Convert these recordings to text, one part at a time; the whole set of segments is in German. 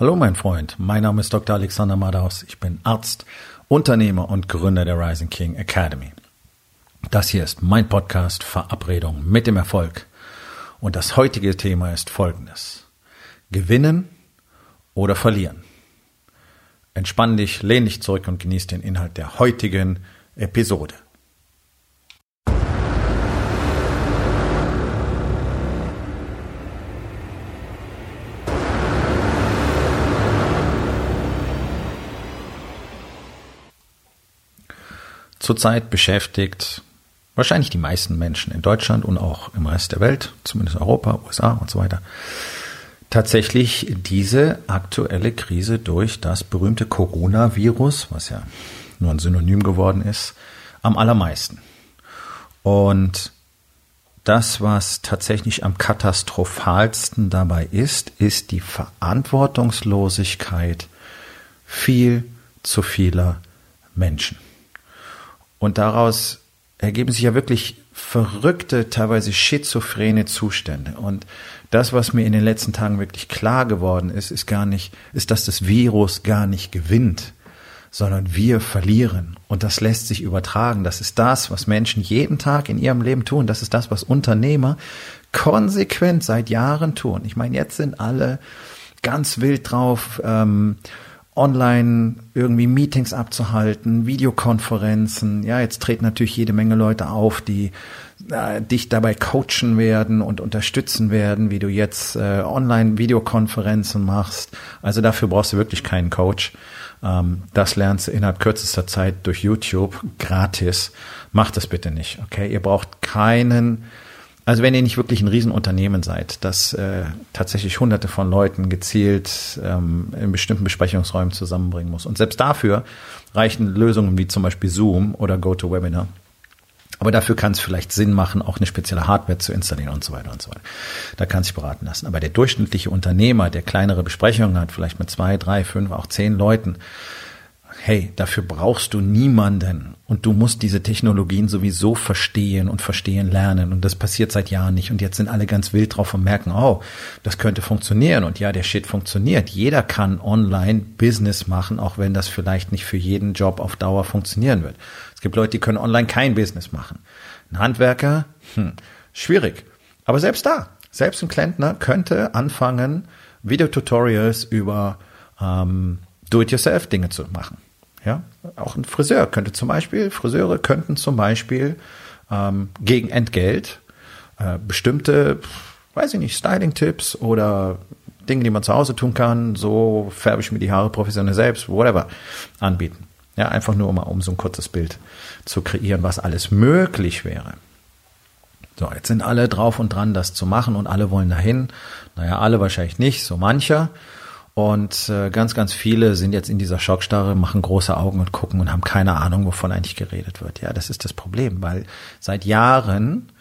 Hallo mein Freund, mein Name ist Dr. Alexander Madaus. Ich bin Arzt, Unternehmer und Gründer der Rising King Academy. Das hier ist mein Podcast Verabredung mit dem Erfolg. Und das heutige Thema ist folgendes. Gewinnen oder verlieren. Entspann dich, lehn dich zurück und genieß den Inhalt der heutigen Episode. Zurzeit beschäftigt wahrscheinlich die meisten Menschen in Deutschland und auch im Rest der Welt, zumindest Europa, USA und so weiter, tatsächlich diese aktuelle Krise durch das berühmte Coronavirus, was ja nur ein Synonym geworden ist, am allermeisten. Und das, was tatsächlich am katastrophalsten dabei ist, ist die Verantwortungslosigkeit viel zu vieler Menschen. Und daraus ergeben sich ja wirklich verrückte, teilweise schizophrene Zustände. Und das, was mir in den letzten Tagen wirklich klar geworden ist, ist gar nicht, ist, dass das Virus gar nicht gewinnt, sondern wir verlieren. Und das lässt sich übertragen. Das ist das, was Menschen jeden Tag in ihrem Leben tun. Das ist das, was Unternehmer konsequent seit Jahren tun. Ich meine, jetzt sind alle ganz wild drauf, ähm, online irgendwie Meetings abzuhalten, Videokonferenzen. Ja, jetzt treten natürlich jede Menge Leute auf, die äh, dich dabei coachen werden und unterstützen werden, wie du jetzt äh, online Videokonferenzen machst. Also dafür brauchst du wirklich keinen Coach. Ähm, das lernst du innerhalb kürzester Zeit durch YouTube gratis. Mach das bitte nicht, okay? Ihr braucht keinen also wenn ihr nicht wirklich ein Riesenunternehmen seid, das äh, tatsächlich hunderte von Leuten gezielt ähm, in bestimmten Besprechungsräumen zusammenbringen muss. Und selbst dafür reichen Lösungen wie zum Beispiel Zoom oder GoToWebinar. Aber dafür kann es vielleicht Sinn machen, auch eine spezielle Hardware zu installieren und so weiter und so weiter. Da kann sich beraten lassen. Aber der durchschnittliche Unternehmer, der kleinere Besprechungen hat, vielleicht mit zwei, drei, fünf, auch zehn Leuten, hey, dafür brauchst du niemanden und du musst diese Technologien sowieso verstehen und verstehen lernen und das passiert seit Jahren nicht und jetzt sind alle ganz wild drauf und merken, oh, das könnte funktionieren und ja, der Shit funktioniert. Jeder kann online Business machen, auch wenn das vielleicht nicht für jeden Job auf Dauer funktionieren wird. Es gibt Leute, die können online kein Business machen. Ein Handwerker, hm, schwierig. Aber selbst da, selbst ein Klempner könnte anfangen, Videotutorials über ähm, Do-it-yourself-Dinge zu machen. Ja, auch ein Friseur könnte zum Beispiel, Friseure könnten zum Beispiel ähm, gegen Entgelt äh, bestimmte, weiß ich nicht, Styling-Tipps oder Dinge, die man zu Hause tun kann, so färbe ich mir die Haare professionell selbst, whatever, anbieten. Ja, einfach nur um, um so ein kurzes Bild zu kreieren, was alles möglich wäre. So, jetzt sind alle drauf und dran, das zu machen und alle wollen dahin. Naja, alle wahrscheinlich nicht, so mancher. Und äh, ganz, ganz viele sind jetzt in dieser Schockstarre, machen große Augen und gucken und haben keine Ahnung, wovon eigentlich geredet wird. Ja, das ist das Problem, weil seit Jahren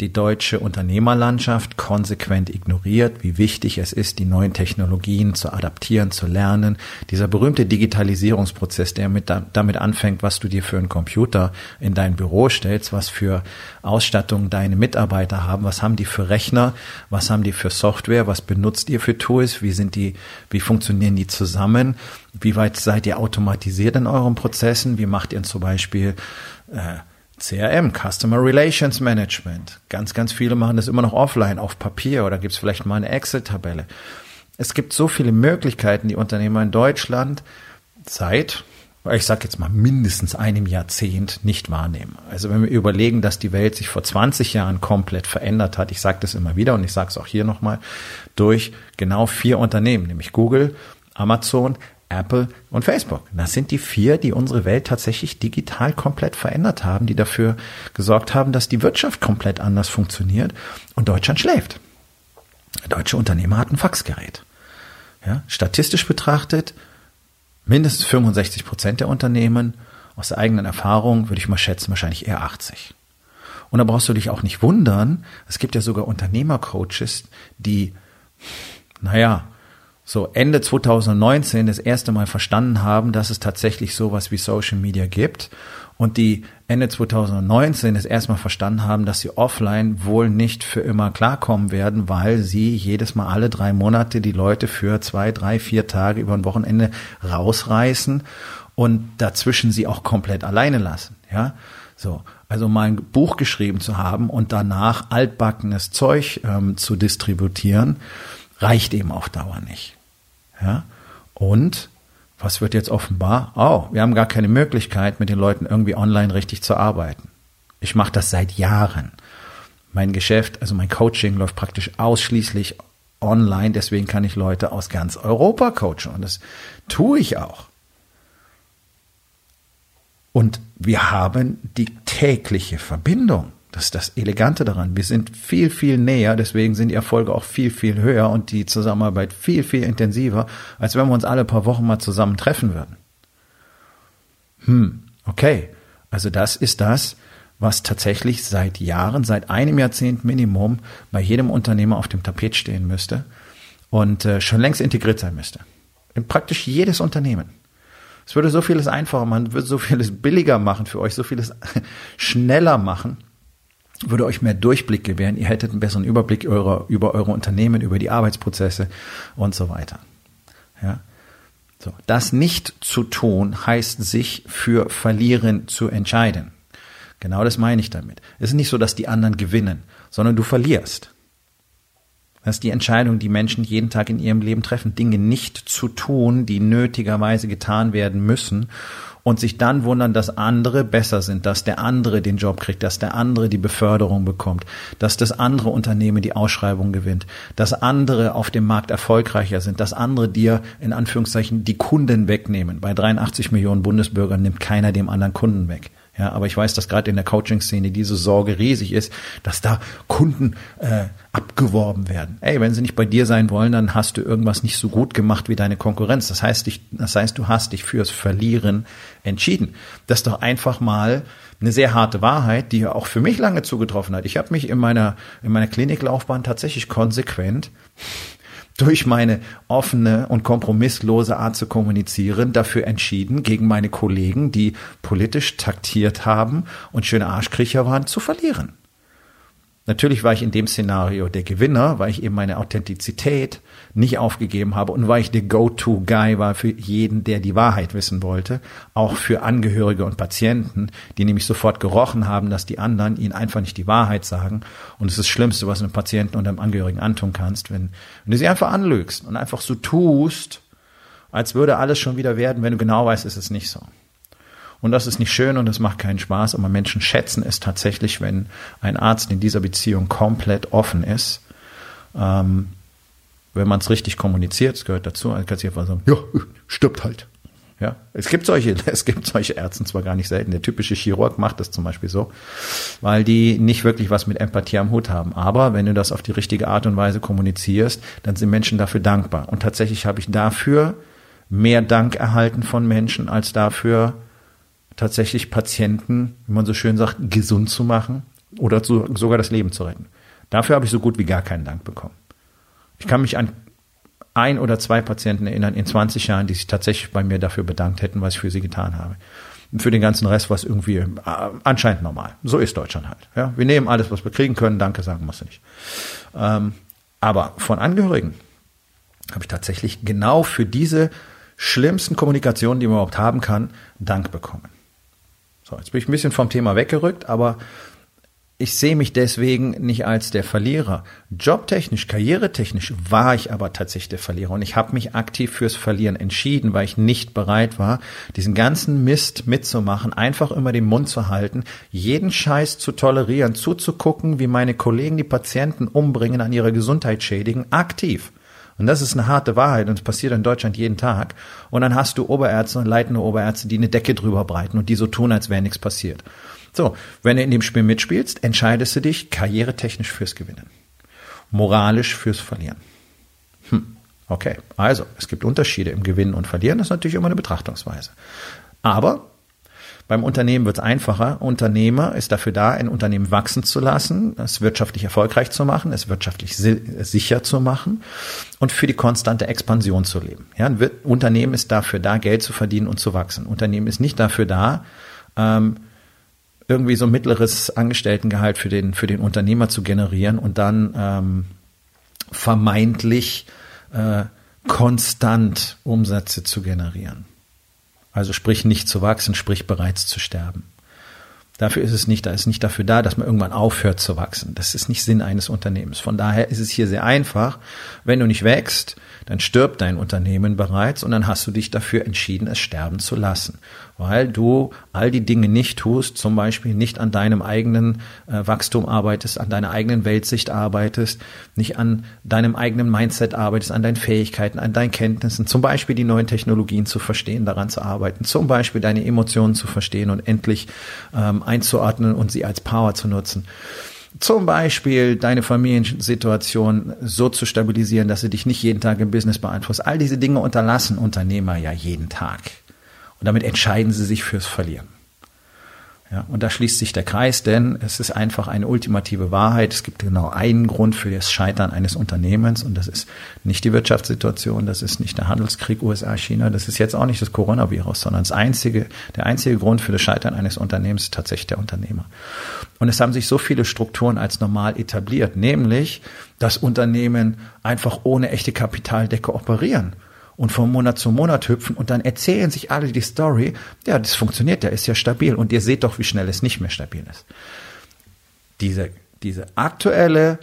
die deutsche Unternehmerlandschaft konsequent ignoriert, wie wichtig es ist, die neuen Technologien zu adaptieren, zu lernen. Dieser berühmte Digitalisierungsprozess, der mit, damit anfängt, was du dir für einen Computer in dein Büro stellst, was für Ausstattung deine Mitarbeiter haben, was haben die für Rechner, was haben die für Software, was benutzt ihr für Tools, wie sind die, wie funktionieren die zusammen, wie weit seid ihr automatisiert in euren Prozessen, wie macht ihr zum Beispiel äh, CRM, Customer Relations Management. Ganz, ganz viele machen das immer noch offline, auf Papier oder gibt es vielleicht mal eine Excel-Tabelle. Es gibt so viele Möglichkeiten, die Unternehmer in Deutschland seit, ich sage jetzt mal mindestens einem Jahrzehnt nicht wahrnehmen. Also wenn wir überlegen, dass die Welt sich vor 20 Jahren komplett verändert hat, ich sage das immer wieder und ich sage es auch hier nochmal, durch genau vier Unternehmen, nämlich Google, Amazon, Apple und Facebook. Das sind die vier, die unsere Welt tatsächlich digital komplett verändert haben, die dafür gesorgt haben, dass die Wirtschaft komplett anders funktioniert und Deutschland schläft. Deutsche Unternehmer hatten Faxgerät. Ja, statistisch betrachtet, mindestens 65 Prozent der Unternehmen, aus der eigenen Erfahrung würde ich mal schätzen, wahrscheinlich eher 80. Und da brauchst du dich auch nicht wundern, es gibt ja sogar Unternehmercoaches, die, naja, so Ende 2019 das erste Mal verstanden haben, dass es tatsächlich sowas wie Social Media gibt und die Ende 2019 das erste Mal verstanden haben, dass sie offline wohl nicht für immer klarkommen werden, weil sie jedes Mal alle drei Monate die Leute für zwei, drei, vier Tage über ein Wochenende rausreißen und dazwischen sie auch komplett alleine lassen, ja. So, also mal ein Buch geschrieben zu haben und danach altbackenes Zeug ähm, zu distributieren, reicht eben auf Dauer nicht. Ja? Und was wird jetzt offenbar? Oh, wir haben gar keine Möglichkeit, mit den Leuten irgendwie online richtig zu arbeiten. Ich mache das seit Jahren. Mein Geschäft, also mein Coaching läuft praktisch ausschließlich online, deswegen kann ich Leute aus ganz Europa coachen und das tue ich auch. Und wir haben die tägliche Verbindung. Das ist das Elegante daran. Wir sind viel, viel näher, deswegen sind die Erfolge auch viel, viel höher und die Zusammenarbeit viel, viel intensiver, als wenn wir uns alle paar Wochen mal zusammen treffen würden. Hm, okay. Also das ist das, was tatsächlich seit Jahren, seit einem Jahrzehnt Minimum bei jedem Unternehmer auf dem Tapet stehen müsste und äh, schon längst integriert sein müsste. In praktisch jedes Unternehmen. Es würde so vieles einfacher machen, würde so vieles billiger machen für euch, so vieles schneller machen würde euch mehr Durchblick gewähren, ihr hättet einen besseren Überblick eure, über eure Unternehmen, über die Arbeitsprozesse und so weiter. Ja. So. Das nicht zu tun heißt, sich für Verlieren zu entscheiden. Genau das meine ich damit. Es ist nicht so, dass die anderen gewinnen, sondern du verlierst. Das ist die Entscheidung, die Menschen jeden Tag in ihrem Leben treffen, Dinge nicht zu tun, die nötigerweise getan werden müssen und sich dann wundern, dass andere besser sind, dass der andere den Job kriegt, dass der andere die Beförderung bekommt, dass das andere Unternehmen die Ausschreibung gewinnt, dass andere auf dem Markt erfolgreicher sind, dass andere dir in Anführungszeichen die Kunden wegnehmen. Bei 83 Millionen Bundesbürgern nimmt keiner dem anderen Kunden weg. Ja, aber ich weiß, dass gerade in der Coaching-Szene diese Sorge riesig ist, dass da Kunden äh, abgeworben werden. Ey, wenn sie nicht bei dir sein wollen, dann hast du irgendwas nicht so gut gemacht wie deine Konkurrenz. Das heißt, ich, das heißt, du hast dich fürs Verlieren entschieden. Das ist doch einfach mal eine sehr harte Wahrheit, die ja auch für mich lange zugetroffen hat. Ich habe mich in meiner in meiner Kliniklaufbahn tatsächlich konsequent durch meine offene und kompromisslose Art zu kommunizieren dafür entschieden, gegen meine Kollegen, die politisch taktiert haben und schöne Arschkriecher waren, zu verlieren. Natürlich war ich in dem Szenario der Gewinner, weil ich eben meine Authentizität nicht aufgegeben habe und weil ich der Go-To-Guy war für jeden, der die Wahrheit wissen wollte, auch für Angehörige und Patienten, die nämlich sofort gerochen haben, dass die anderen ihnen einfach nicht die Wahrheit sagen. Und es ist das Schlimmste, was einem Patienten und einem Angehörigen antun kannst, wenn, wenn du sie einfach anlügst und einfach so tust, als würde alles schon wieder werden, wenn du genau weißt, ist es nicht so. Und das ist nicht schön und es macht keinen Spaß, aber Menschen schätzen es tatsächlich, wenn ein Arzt in dieser Beziehung komplett offen ist. Ähm, wenn man es richtig kommuniziert, es gehört dazu, du einfach sagen, ja, stirbt halt. Ja, es gibt solche, es gibt solche Ärzte zwar gar nicht selten. Der typische Chirurg macht das zum Beispiel so, weil die nicht wirklich was mit Empathie am Hut haben. Aber wenn du das auf die richtige Art und Weise kommunizierst, dann sind Menschen dafür dankbar. Und tatsächlich habe ich dafür mehr Dank erhalten von Menschen als dafür, tatsächlich Patienten, wie man so schön sagt, gesund zu machen oder zu, sogar das Leben zu retten. Dafür habe ich so gut wie gar keinen Dank bekommen. Ich kann mich an ein oder zwei Patienten erinnern in 20 Jahren, die sich tatsächlich bei mir dafür bedankt hätten, was ich für sie getan habe. Und für den ganzen Rest war es irgendwie äh, anscheinend normal. So ist Deutschland halt. Ja, wir nehmen alles, was wir kriegen können. Danke sagen musst du nicht. Ähm, aber von Angehörigen habe ich tatsächlich genau für diese schlimmsten Kommunikationen, die man überhaupt haben kann, Dank bekommen. So, jetzt bin ich ein bisschen vom Thema weggerückt, aber ich sehe mich deswegen nicht als der Verlierer. Jobtechnisch, karrieretechnisch war ich aber tatsächlich der Verlierer und ich habe mich aktiv fürs Verlieren entschieden, weil ich nicht bereit war, diesen ganzen Mist mitzumachen, einfach immer den Mund zu halten, jeden Scheiß zu tolerieren, zuzugucken, wie meine Kollegen die Patienten umbringen, an ihrer Gesundheit schädigen, aktiv. Und das ist eine harte Wahrheit und es passiert in Deutschland jeden Tag. Und dann hast du Oberärzte und leitende Oberärzte, die eine Decke drüber breiten und die so tun, als wäre nichts passiert. So, wenn du in dem Spiel mitspielst, entscheidest du dich karrieretechnisch fürs Gewinnen. Moralisch fürs Verlieren. Hm. Okay, also es gibt Unterschiede im Gewinnen und Verlieren, das ist natürlich immer eine Betrachtungsweise. Aber Beim Unternehmen wird es einfacher. Unternehmer ist dafür da, ein Unternehmen wachsen zu lassen, es wirtschaftlich erfolgreich zu machen, es wirtschaftlich sicher zu machen und für die konstante Expansion zu leben. Ja, ein Unternehmen ist dafür da, Geld zu verdienen und zu wachsen. Unternehmen ist nicht dafür da, ähm, irgendwie so mittleres Angestelltengehalt für den, für den Unternehmer zu generieren und dann ähm, vermeintlich äh, konstant Umsätze zu generieren. Also sprich nicht zu wachsen, sprich bereits zu sterben. Dafür ist es nicht, da ist nicht dafür da, dass man irgendwann aufhört zu wachsen. Das ist nicht Sinn eines Unternehmens. Von daher ist es hier sehr einfach. Wenn du nicht wächst, dann stirbt dein Unternehmen bereits und dann hast du dich dafür entschieden, es sterben zu lassen, weil du all die Dinge nicht tust, zum Beispiel nicht an deinem eigenen äh, Wachstum arbeitest, an deiner eigenen Weltsicht arbeitest, nicht an deinem eigenen Mindset arbeitest, an deinen Fähigkeiten, an deinen Kenntnissen, zum Beispiel die neuen Technologien zu verstehen, daran zu arbeiten, zum Beispiel deine Emotionen zu verstehen und endlich ähm, einzuordnen und sie als Power zu nutzen. Zum Beispiel deine Familiensituation so zu stabilisieren, dass sie dich nicht jeden Tag im Business beeinflusst. All diese Dinge unterlassen Unternehmer ja jeden Tag. Und damit entscheiden sie sich fürs Verlieren. Ja, und da schließt sich der Kreis, denn es ist einfach eine ultimative Wahrheit. Es gibt genau einen Grund für das Scheitern eines Unternehmens und das ist nicht die Wirtschaftssituation, das ist nicht der Handelskrieg USA-China, das ist jetzt auch nicht das Coronavirus, sondern das einzige, der einzige Grund für das Scheitern eines Unternehmens ist tatsächlich der Unternehmer. Und es haben sich so viele Strukturen als normal etabliert, nämlich, dass Unternehmen einfach ohne echte Kapitaldecke operieren und von Monat zu Monat hüpfen und dann erzählen sich alle die Story, ja, das funktioniert, der ist ja stabil und ihr seht doch, wie schnell es nicht mehr stabil ist. Diese, diese aktuelle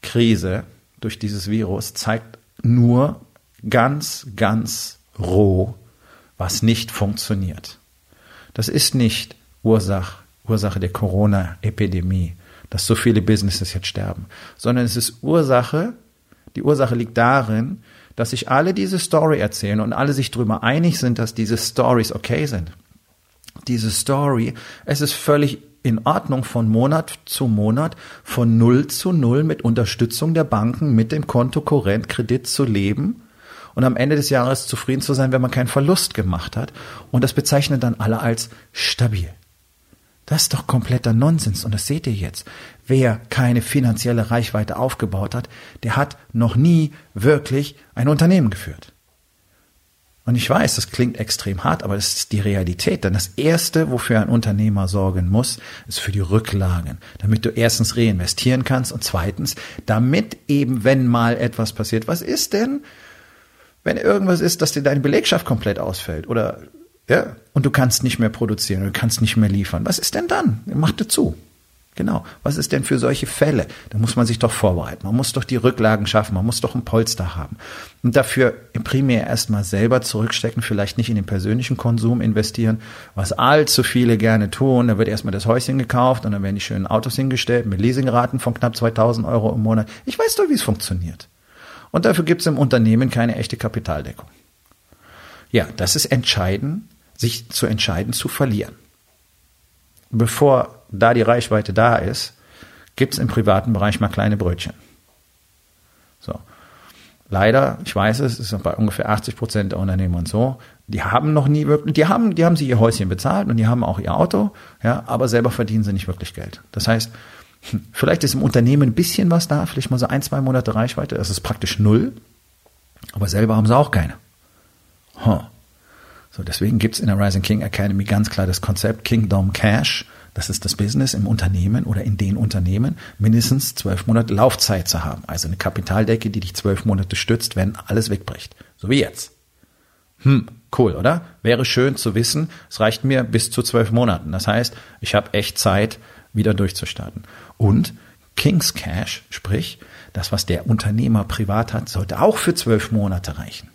Krise durch dieses Virus zeigt nur ganz, ganz roh, was nicht funktioniert. Das ist nicht Ursache, Ursache der Corona-Epidemie, dass so viele Businesses jetzt sterben, sondern es ist Ursache, die Ursache liegt darin, dass sich alle diese Story erzählen und alle sich darüber einig sind, dass diese Stories okay sind. Diese Story, es ist völlig in Ordnung von Monat zu Monat von Null zu Null mit Unterstützung der Banken mit dem Konto Kredit zu leben und am Ende des Jahres zufrieden zu sein, wenn man keinen Verlust gemacht hat. Und das bezeichnen dann alle als stabil. Das ist doch kompletter Nonsens und das seht ihr jetzt. Wer keine finanzielle Reichweite aufgebaut hat, der hat noch nie wirklich ein Unternehmen geführt. Und ich weiß, das klingt extrem hart, aber das ist die Realität. Denn das Erste, wofür ein Unternehmer sorgen muss, ist für die Rücklagen. Damit du erstens reinvestieren kannst und zweitens, damit eben, wenn mal etwas passiert, was ist denn, wenn irgendwas ist, dass dir deine Belegschaft komplett ausfällt oder ja, und du kannst nicht mehr produzieren, du kannst nicht mehr liefern. Was ist denn dann? Mach dir zu. Genau. Was ist denn für solche Fälle? Da muss man sich doch vorbereiten. Man muss doch die Rücklagen schaffen. Man muss doch ein Polster haben. Und dafür primär erstmal selber zurückstecken, vielleicht nicht in den persönlichen Konsum investieren, was allzu viele gerne tun. Da wird erstmal das Häuschen gekauft und dann werden die schönen Autos hingestellt mit Leasingraten von knapp 2000 Euro im Monat. Ich weiß doch, wie es funktioniert. Und dafür gibt es im Unternehmen keine echte Kapitaldeckung. Ja, das ist entscheidend, sich zu entscheiden, zu verlieren. Bevor da die Reichweite da ist, gibt es im privaten Bereich mal kleine Brötchen. So. Leider, ich weiß es, ist bei ungefähr 80 Prozent der Unternehmen und so, die haben noch nie wirklich, die haben, die haben sich ihr Häuschen bezahlt und die haben auch ihr Auto, ja, aber selber verdienen sie nicht wirklich Geld. Das heißt, hm, vielleicht ist im Unternehmen ein bisschen was da, vielleicht mal so ein, zwei Monate Reichweite, das ist praktisch null, aber selber haben sie auch keine. Huh. So, deswegen gibt's in der Rising King Academy ganz klar das Konzept Kingdom Cash. Das ist das Business im Unternehmen oder in den Unternehmen, mindestens zwölf Monate Laufzeit zu haben. Also eine Kapitaldecke, die dich zwölf Monate stützt, wenn alles wegbricht. So wie jetzt. Hm, cool, oder? Wäre schön zu wissen, es reicht mir bis zu zwölf Monaten. Das heißt, ich habe echt Zeit, wieder durchzustarten. Und King's Cash, sprich, das, was der Unternehmer privat hat, sollte auch für zwölf Monate reichen.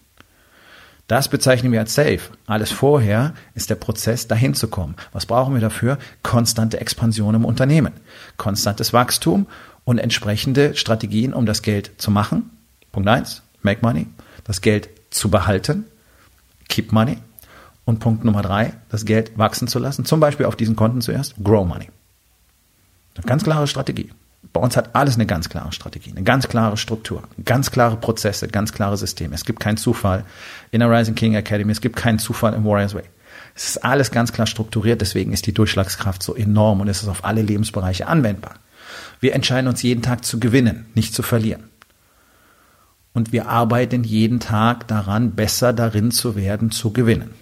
Das bezeichnen wir als Safe. Alles vorher ist der Prozess, dahin zu kommen. Was brauchen wir dafür? Konstante Expansion im Unternehmen, konstantes Wachstum und entsprechende Strategien, um das Geld zu machen. Punkt eins: make money. Das Geld zu behalten, keep money. Und Punkt Nummer drei, das Geld wachsen zu lassen. Zum Beispiel auf diesen Konten zuerst, grow money. Eine ganz klare Strategie. Bei uns hat alles eine ganz klare Strategie, eine ganz klare Struktur, ganz klare Prozesse, ganz klare Systeme. Es gibt keinen Zufall in der Rising King Academy, es gibt keinen Zufall im Warriors Way. Es ist alles ganz klar strukturiert, deswegen ist die Durchschlagskraft so enorm und es ist auf alle Lebensbereiche anwendbar. Wir entscheiden uns jeden Tag zu gewinnen, nicht zu verlieren. Und wir arbeiten jeden Tag daran, besser darin zu werden, zu gewinnen.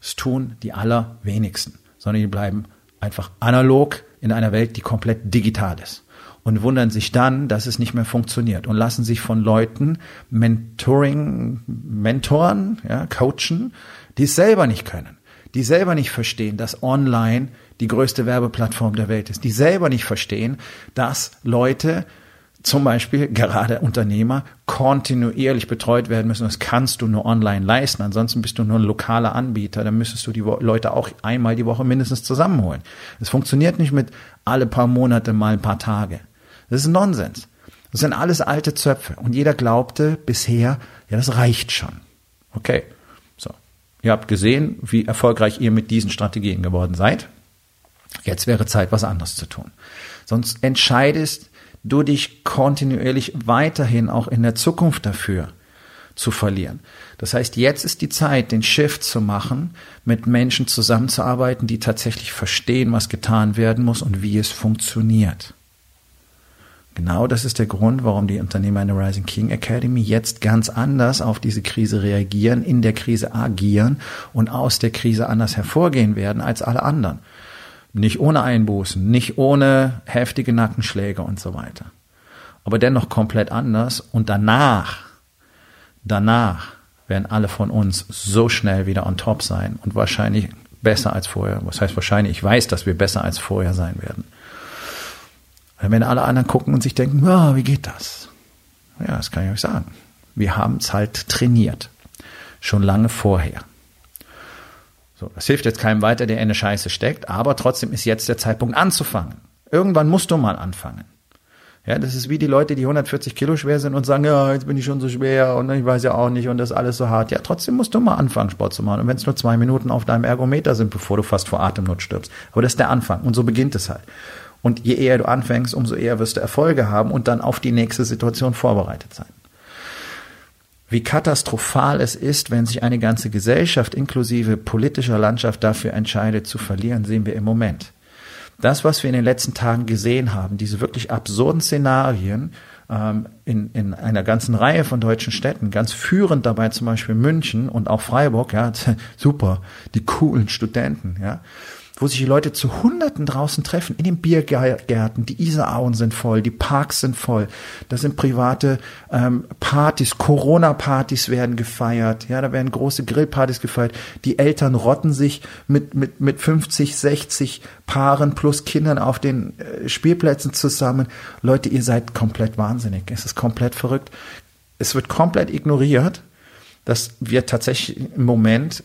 Das tun die allerwenigsten, sondern die bleiben einfach analog in einer Welt, die komplett digital ist. Und wundern sich dann, dass es nicht mehr funktioniert und lassen sich von Leuten Mentoring, Mentoren, ja, coachen, die es selber nicht können, die selber nicht verstehen, dass online die größte Werbeplattform der Welt ist, die selber nicht verstehen, dass Leute zum Beispiel gerade Unternehmer kontinuierlich betreut werden müssen. Das kannst du nur online leisten. Ansonsten bist du nur ein lokaler Anbieter. Dann müsstest du die Leute auch einmal die Woche mindestens zusammenholen. Es funktioniert nicht mit alle paar Monate mal ein paar Tage. Das ist Nonsens. Das sind alles alte Zöpfe. Und jeder glaubte bisher, ja, das reicht schon. Okay. So. Ihr habt gesehen, wie erfolgreich ihr mit diesen Strategien geworden seid. Jetzt wäre Zeit, was anderes zu tun. Sonst entscheidest du dich kontinuierlich weiterhin auch in der Zukunft dafür zu verlieren. Das heißt, jetzt ist die Zeit, den Shift zu machen, mit Menschen zusammenzuarbeiten, die tatsächlich verstehen, was getan werden muss und wie es funktioniert. Genau das ist der Grund, warum die Unternehmer in der Rising King Academy jetzt ganz anders auf diese Krise reagieren, in der Krise agieren und aus der Krise anders hervorgehen werden als alle anderen. Nicht ohne Einbußen, nicht ohne heftige Nackenschläge und so weiter. Aber dennoch komplett anders. Und danach, danach werden alle von uns so schnell wieder on top sein und wahrscheinlich besser als vorher. Was heißt wahrscheinlich? Ich weiß, dass wir besser als vorher sein werden. Wenn alle anderen gucken und sich denken, oh, wie geht das? Ja, das kann ich euch sagen. Wir haben es halt trainiert. Schon lange vorher. So, das hilft jetzt keinem weiter, der in eine Scheiße steckt, aber trotzdem ist jetzt der Zeitpunkt anzufangen. Irgendwann musst du mal anfangen. Ja, das ist wie die Leute, die 140 Kilo schwer sind und sagen, ja, jetzt bin ich schon so schwer und ich weiß ja auch nicht und das ist alles so hart. Ja, trotzdem musst du mal anfangen, Sport zu machen. Und wenn es nur zwei Minuten auf deinem Ergometer sind, bevor du fast vor Atemnot stirbst. Aber das ist der Anfang und so beginnt es halt. Und je eher du anfängst, umso eher wirst du Erfolge haben und dann auf die nächste Situation vorbereitet sein wie katastrophal es ist, wenn sich eine ganze Gesellschaft inklusive politischer Landschaft dafür entscheidet zu verlieren, sehen wir im Moment. Das, was wir in den letzten Tagen gesehen haben, diese wirklich absurden Szenarien ähm, in, in einer ganzen Reihe von deutschen Städten, ganz führend dabei zum Beispiel München und auch Freiburg, ja, super, die coolen Studenten, ja, wo sich die Leute zu Hunderten draußen treffen, in den Biergärten, die Isarauen sind voll, die Parks sind voll, da sind private ähm, Partys, Corona-Partys werden gefeiert, ja, da werden große Grillpartys gefeiert, die Eltern rotten sich mit, mit, mit 50, 60 Paaren plus Kindern auf den äh, Spielplätzen zusammen. Leute, ihr seid komplett wahnsinnig, es ist komplett verrückt. Es wird komplett ignoriert, dass wir tatsächlich im Moment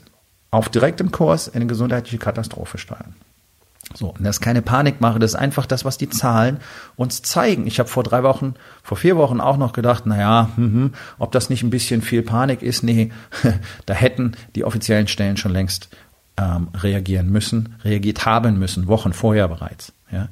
auf direktem Kurs in eine gesundheitliche Katastrophe steuern. So, und das ist keine Panikmache, das ist einfach das, was die Zahlen uns zeigen. Ich habe vor drei Wochen, vor vier Wochen auch noch gedacht, naja, hm, ob das nicht ein bisschen viel Panik ist. Nee, da hätten die offiziellen Stellen schon längst ähm, reagieren müssen, reagiert haben müssen, Wochen vorher bereits. Ja.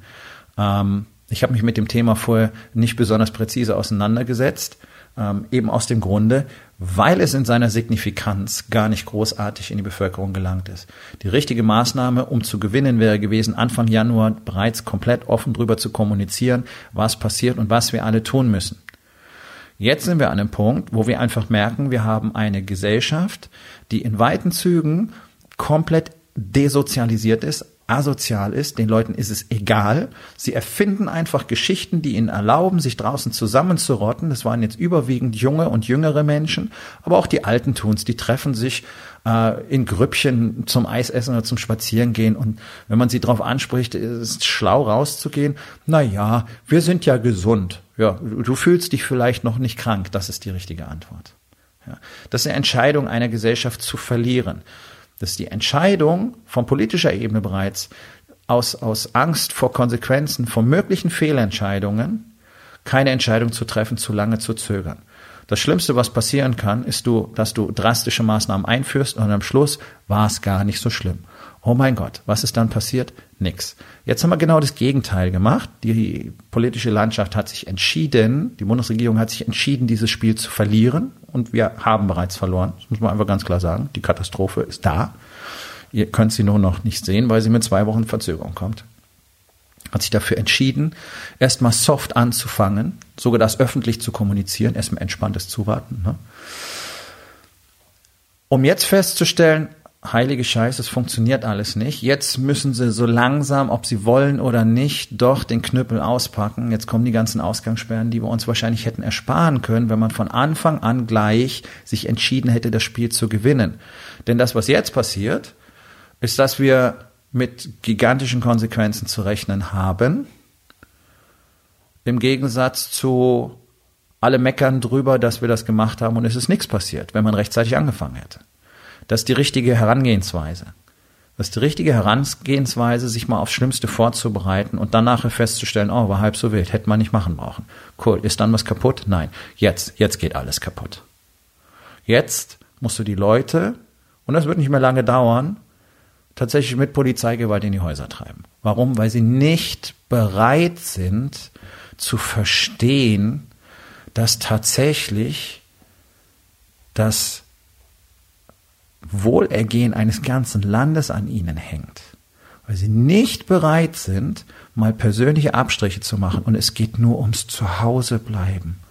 Ähm, ich habe mich mit dem Thema vorher nicht besonders präzise auseinandergesetzt, ähm, eben aus dem Grunde, weil es in seiner Signifikanz gar nicht großartig in die Bevölkerung gelangt ist. Die richtige Maßnahme, um zu gewinnen, wäre gewesen, Anfang Januar bereits komplett offen drüber zu kommunizieren, was passiert und was wir alle tun müssen. Jetzt sind wir an einem Punkt, wo wir einfach merken, wir haben eine Gesellschaft, die in weiten Zügen komplett desozialisiert ist, asozial ist, den Leuten ist es egal. Sie erfinden einfach Geschichten, die ihnen erlauben, sich draußen zusammenzurotten. Das waren jetzt überwiegend junge und jüngere Menschen, aber auch die Alten tun's. Die treffen sich äh, in Grüppchen zum Eisessen oder zum Spazierengehen und wenn man sie darauf anspricht, ist es schlau rauszugehen. Na ja, wir sind ja gesund. Ja, du fühlst dich vielleicht noch nicht krank. Das ist die richtige Antwort. Ja. Das ist eine Entscheidung einer Gesellschaft zu verlieren dass die Entscheidung von politischer Ebene bereits aus, aus Angst vor Konsequenzen, vor möglichen Fehlentscheidungen, keine Entscheidung zu treffen, zu lange zu zögern. Das Schlimmste, was passieren kann, ist, du, dass du drastische Maßnahmen einführst und am Schluss war es gar nicht so schlimm. Oh mein Gott, was ist dann passiert? Nix. Jetzt haben wir genau das Gegenteil gemacht. Die politische Landschaft hat sich entschieden, die Bundesregierung hat sich entschieden, dieses Spiel zu verlieren und wir haben bereits verloren. Das muss man einfach ganz klar sagen. Die Katastrophe ist da. Ihr könnt sie nur noch nicht sehen, weil sie mit zwei Wochen Verzögerung kommt. Hat sich dafür entschieden, erstmal soft anzufangen, sogar das öffentlich zu kommunizieren, erstmal entspanntes Zuwarten. Ne? Um jetzt festzustellen, heilige Scheiße, es funktioniert alles nicht. Jetzt müssen sie so langsam, ob sie wollen oder nicht, doch den Knüppel auspacken. Jetzt kommen die ganzen Ausgangssperren, die wir uns wahrscheinlich hätten ersparen können, wenn man von Anfang an gleich sich entschieden hätte, das Spiel zu gewinnen. Denn das, was jetzt passiert, ist, dass wir mit gigantischen Konsequenzen zu rechnen haben. Im Gegensatz zu alle meckern drüber, dass wir das gemacht haben und es ist nichts passiert, wenn man rechtzeitig angefangen hätte. Das ist die richtige Herangehensweise. Das ist die richtige Herangehensweise, sich mal aufs Schlimmste vorzubereiten und dann nachher festzustellen, oh, war halb so wild, hätte man nicht machen brauchen. Cool, ist dann was kaputt? Nein, jetzt, jetzt geht alles kaputt. Jetzt musst du die Leute, und das wird nicht mehr lange dauern, tatsächlich mit Polizeigewalt in die Häuser treiben. Warum? Weil sie nicht bereit sind zu verstehen, dass tatsächlich das Wohlergehen eines ganzen Landes an ihnen hängt, weil sie nicht bereit sind, mal persönliche Abstriche zu machen. Und es geht nur ums Zuhausebleiben. Es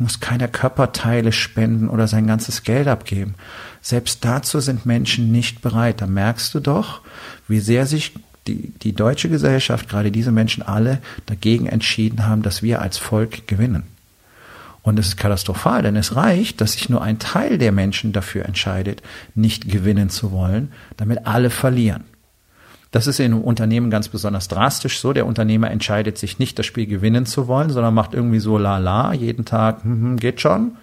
muss keiner Körperteile spenden oder sein ganzes Geld abgeben. Selbst dazu sind Menschen nicht bereit. Da merkst du doch, wie sehr sich die, die deutsche Gesellschaft, gerade diese Menschen alle, dagegen entschieden haben, dass wir als Volk gewinnen. Und es ist katastrophal, denn es reicht, dass sich nur ein Teil der Menschen dafür entscheidet, nicht gewinnen zu wollen, damit alle verlieren. Das ist in einem Unternehmen ganz besonders drastisch so. Der Unternehmer entscheidet sich nicht, das Spiel gewinnen zu wollen, sondern macht irgendwie so lala, jeden Tag, hm, hm, geht schon.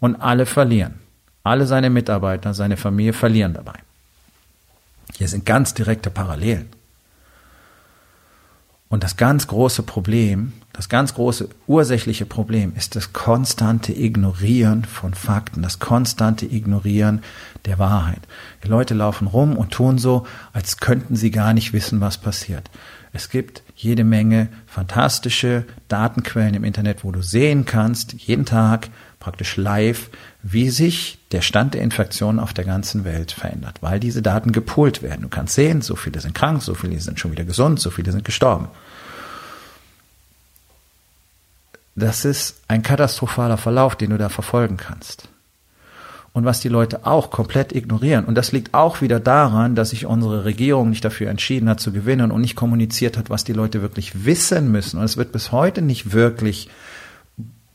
Und alle verlieren. Alle seine Mitarbeiter, seine Familie verlieren dabei. Hier sind ganz direkte Parallelen. Und das ganz große Problem, das ganz große ursächliche Problem ist das konstante Ignorieren von Fakten, das konstante Ignorieren der Wahrheit. Die Leute laufen rum und tun so, als könnten sie gar nicht wissen, was passiert. Es gibt jede Menge fantastische Datenquellen im Internet, wo du sehen kannst, jeden Tag praktisch live, wie sich der Stand der Infektionen auf der ganzen Welt verändert, weil diese Daten gepoolt werden. Du kannst sehen, so viele sind krank, so viele sind schon wieder gesund, so viele sind gestorben. Das ist ein katastrophaler Verlauf, den du da verfolgen kannst. Und was die Leute auch komplett ignorieren. Und das liegt auch wieder daran, dass sich unsere Regierung nicht dafür entschieden hat zu gewinnen und nicht kommuniziert hat, was die Leute wirklich wissen müssen. Und es wird bis heute nicht wirklich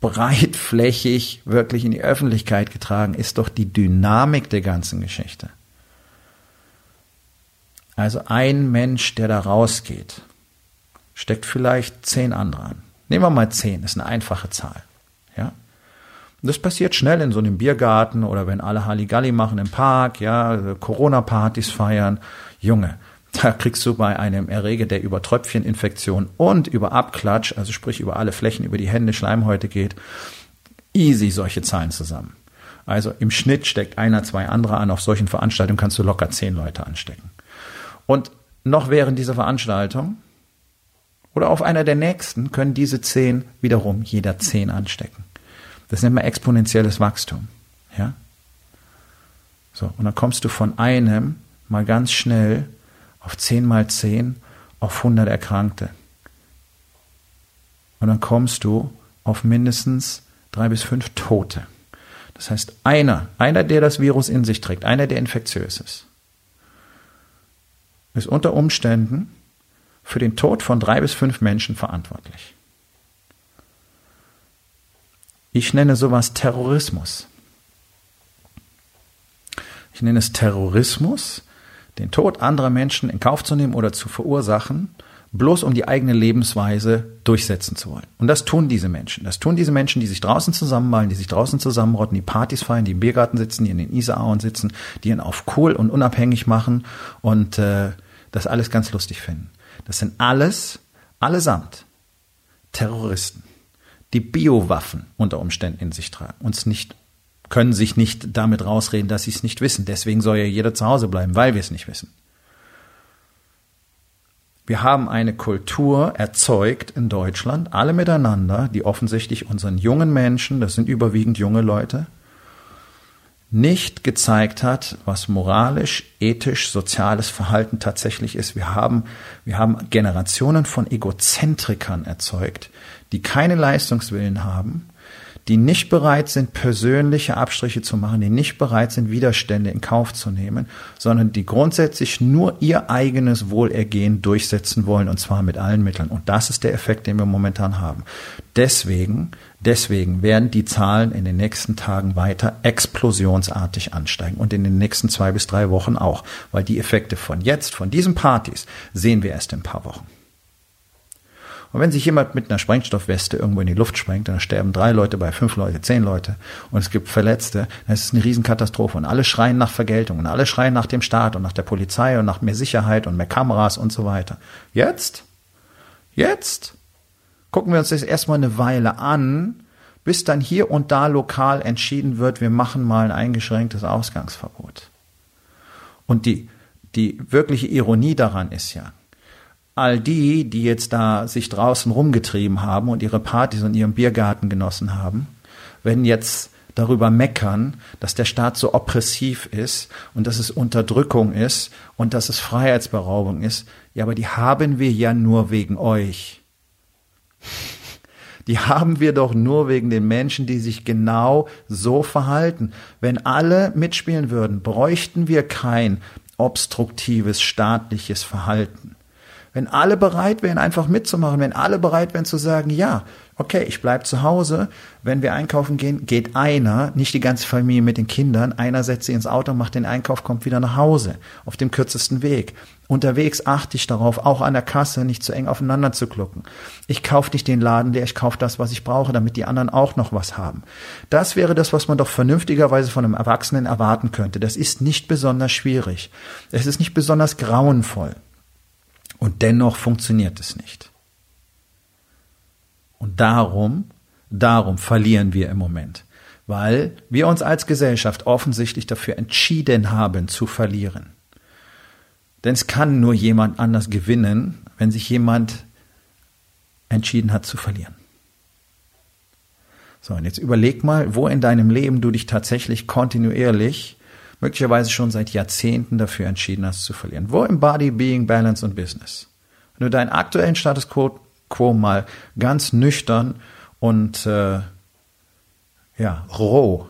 breitflächig wirklich in die Öffentlichkeit getragen, ist doch die Dynamik der ganzen Geschichte. Also ein Mensch, der da rausgeht, steckt vielleicht zehn andere an. Nehmen wir mal zehn, ist eine einfache Zahl. Und das passiert schnell in so einem Biergarten oder wenn alle Halligalli machen im Park, ja, Corona-Partys feiern. Junge, da kriegst du bei einem Erreger, der über Tröpfcheninfektion und über Abklatsch, also sprich über alle Flächen, über die Hände, Schleimhäute geht, easy solche Zahlen zusammen. Also im Schnitt steckt einer, zwei andere an. Auf solchen Veranstaltungen kannst du locker zehn Leute anstecken. Und noch während dieser Veranstaltung oder auf einer der nächsten können diese zehn wiederum jeder zehn anstecken. Das nennt man exponentielles Wachstum. Ja? So, und dann kommst du von einem mal ganz schnell auf zehn mal zehn auf 100 Erkrankte. Und dann kommst du auf mindestens drei bis fünf Tote. Das heißt, einer, einer, der das Virus in sich trägt, einer, der infektiös ist, ist unter Umständen für den Tod von drei bis fünf Menschen verantwortlich. Ich nenne sowas Terrorismus. Ich nenne es Terrorismus, den Tod anderer Menschen in Kauf zu nehmen oder zu verursachen, bloß um die eigene Lebensweise durchsetzen zu wollen. Und das tun diese Menschen. Das tun diese Menschen, die sich draußen zusammenmalen, die sich draußen zusammenrotten, die Partys feiern, die im Biergarten sitzen, die in den Isarauen sitzen, die ihn auf cool und unabhängig machen und äh, das alles ganz lustig finden. Das sind alles, allesamt Terroristen, die Biowaffen unter Umständen in sich tragen, uns nicht können sich nicht damit rausreden, dass sie es nicht wissen. Deswegen soll ja jeder zu Hause bleiben, weil wir es nicht wissen. Wir haben eine Kultur erzeugt in Deutschland, alle miteinander, die offensichtlich unseren jungen Menschen, das sind überwiegend junge Leute, nicht gezeigt hat, was moralisch, ethisch, soziales Verhalten tatsächlich ist. Wir haben, wir haben Generationen von Egozentrikern erzeugt, die keine Leistungswillen haben, die nicht bereit sind, persönliche Abstriche zu machen, die nicht bereit sind, Widerstände in Kauf zu nehmen, sondern die grundsätzlich nur ihr eigenes Wohlergehen durchsetzen wollen, und zwar mit allen Mitteln. Und das ist der Effekt, den wir momentan haben. Deswegen, deswegen werden die Zahlen in den nächsten Tagen weiter explosionsartig ansteigen und in den nächsten zwei bis drei Wochen auch, weil die Effekte von jetzt, von diesen Partys, sehen wir erst in ein paar Wochen. Und wenn sich jemand mit einer Sprengstoffweste irgendwo in die Luft sprengt, dann sterben drei Leute bei, fünf Leute, zehn Leute und es gibt Verletzte, dann ist es eine Riesenkatastrophe. Und alle schreien nach Vergeltung und alle schreien nach dem Staat und nach der Polizei und nach mehr Sicherheit und mehr Kameras und so weiter. Jetzt? Jetzt? Gucken wir uns das erstmal eine Weile an, bis dann hier und da lokal entschieden wird, wir machen mal ein eingeschränktes Ausgangsverbot. Und die, die wirkliche Ironie daran ist ja, all die, die jetzt da sich draußen rumgetrieben haben und ihre Partys und ihren Biergarten genossen haben, wenn jetzt darüber meckern, dass der Staat so oppressiv ist und dass es Unterdrückung ist und dass es Freiheitsberaubung ist. Ja, aber die haben wir ja nur wegen euch. Die haben wir doch nur wegen den Menschen, die sich genau so verhalten. Wenn alle mitspielen würden, bräuchten wir kein obstruktives staatliches Verhalten. Wenn alle bereit wären, einfach mitzumachen, wenn alle bereit wären zu sagen, ja, okay, ich bleib zu Hause, wenn wir einkaufen gehen, geht einer, nicht die ganze Familie mit den Kindern, einer setzt sich ins Auto, macht den Einkauf, kommt wieder nach Hause, auf dem kürzesten Weg. Unterwegs achte ich darauf, auch an der Kasse nicht zu eng aufeinander zu klucken. Ich kaufe nicht den Laden leer, ich kaufe das, was ich brauche, damit die anderen auch noch was haben. Das wäre das, was man doch vernünftigerweise von einem Erwachsenen erwarten könnte. Das ist nicht besonders schwierig. Es ist nicht besonders grauenvoll. Und dennoch funktioniert es nicht. Und darum, darum verlieren wir im Moment, weil wir uns als Gesellschaft offensichtlich dafür entschieden haben zu verlieren. Denn es kann nur jemand anders gewinnen, wenn sich jemand entschieden hat zu verlieren. So, und jetzt überleg mal, wo in deinem Leben du dich tatsächlich kontinuierlich möglicherweise schon seit Jahrzehnten dafür entschieden hast zu verlieren. Wo im Body, Being, Balance und Business? Wenn du deinen aktuellen Status quo, quo mal ganz nüchtern und äh, ja, roh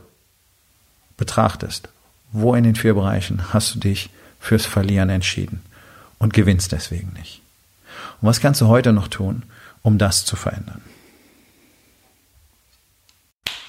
betrachtest, wo in den vier Bereichen hast du dich fürs Verlieren entschieden und gewinnst deswegen nicht? Und was kannst du heute noch tun, um das zu verändern?